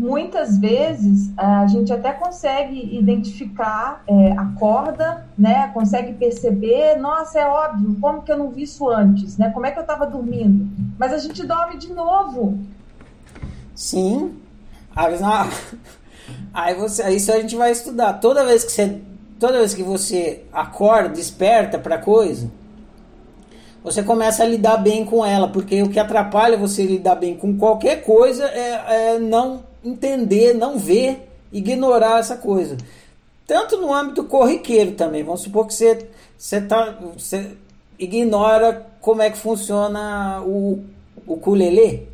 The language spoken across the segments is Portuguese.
muitas vezes a gente até consegue identificar é, a corda, né? Consegue perceber, nossa, é óbvio, como que eu não vi isso antes, né? Como é que eu estava dormindo? Mas a gente dorme de novo. Sim. Aí você, isso a gente vai estudar. Toda vez que você, toda vez que você acorda, desperta para coisa, você começa a lidar bem com ela, porque o que atrapalha você lidar bem com qualquer coisa é, é não entender, não ver, ignorar essa coisa. Tanto no âmbito corriqueiro também. Vamos supor que você, você, tá, você ignora como é que funciona o, o ukulele.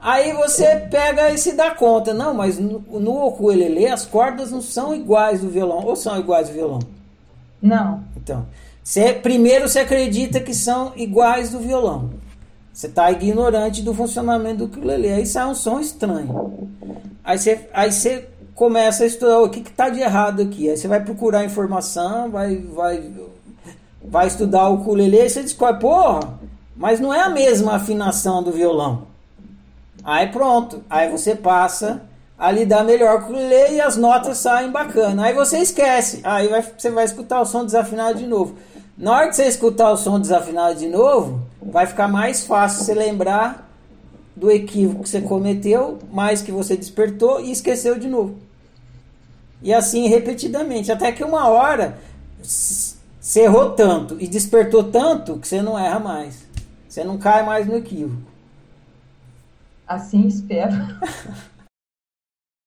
Aí você pega e se dá conta. Não, mas no, no ukulele as cordas não são iguais do violão. Ou são iguais do violão? Não. Então, você, primeiro você acredita que são iguais do violão. Você está ignorante do funcionamento do ukulele. Aí sai um som estranho. Aí você, aí você começa a estudar o que está de errado aqui. Aí você vai procurar informação, vai, vai, vai estudar o ukulele e você descobre, porra, mas não é a mesma afinação do violão. Aí pronto. Aí você passa a lidar melhor com o ukulele e as notas saem bacana. Aí você esquece. Aí vai, você vai escutar o som desafinado de novo. Na hora que você escutar o som desafinado de novo, vai ficar mais fácil você lembrar do equívoco que você cometeu, mais que você despertou e esqueceu de novo. E assim repetidamente, até que uma hora você errou tanto e despertou tanto que você não erra mais. Você não cai mais no equívoco. Assim espero.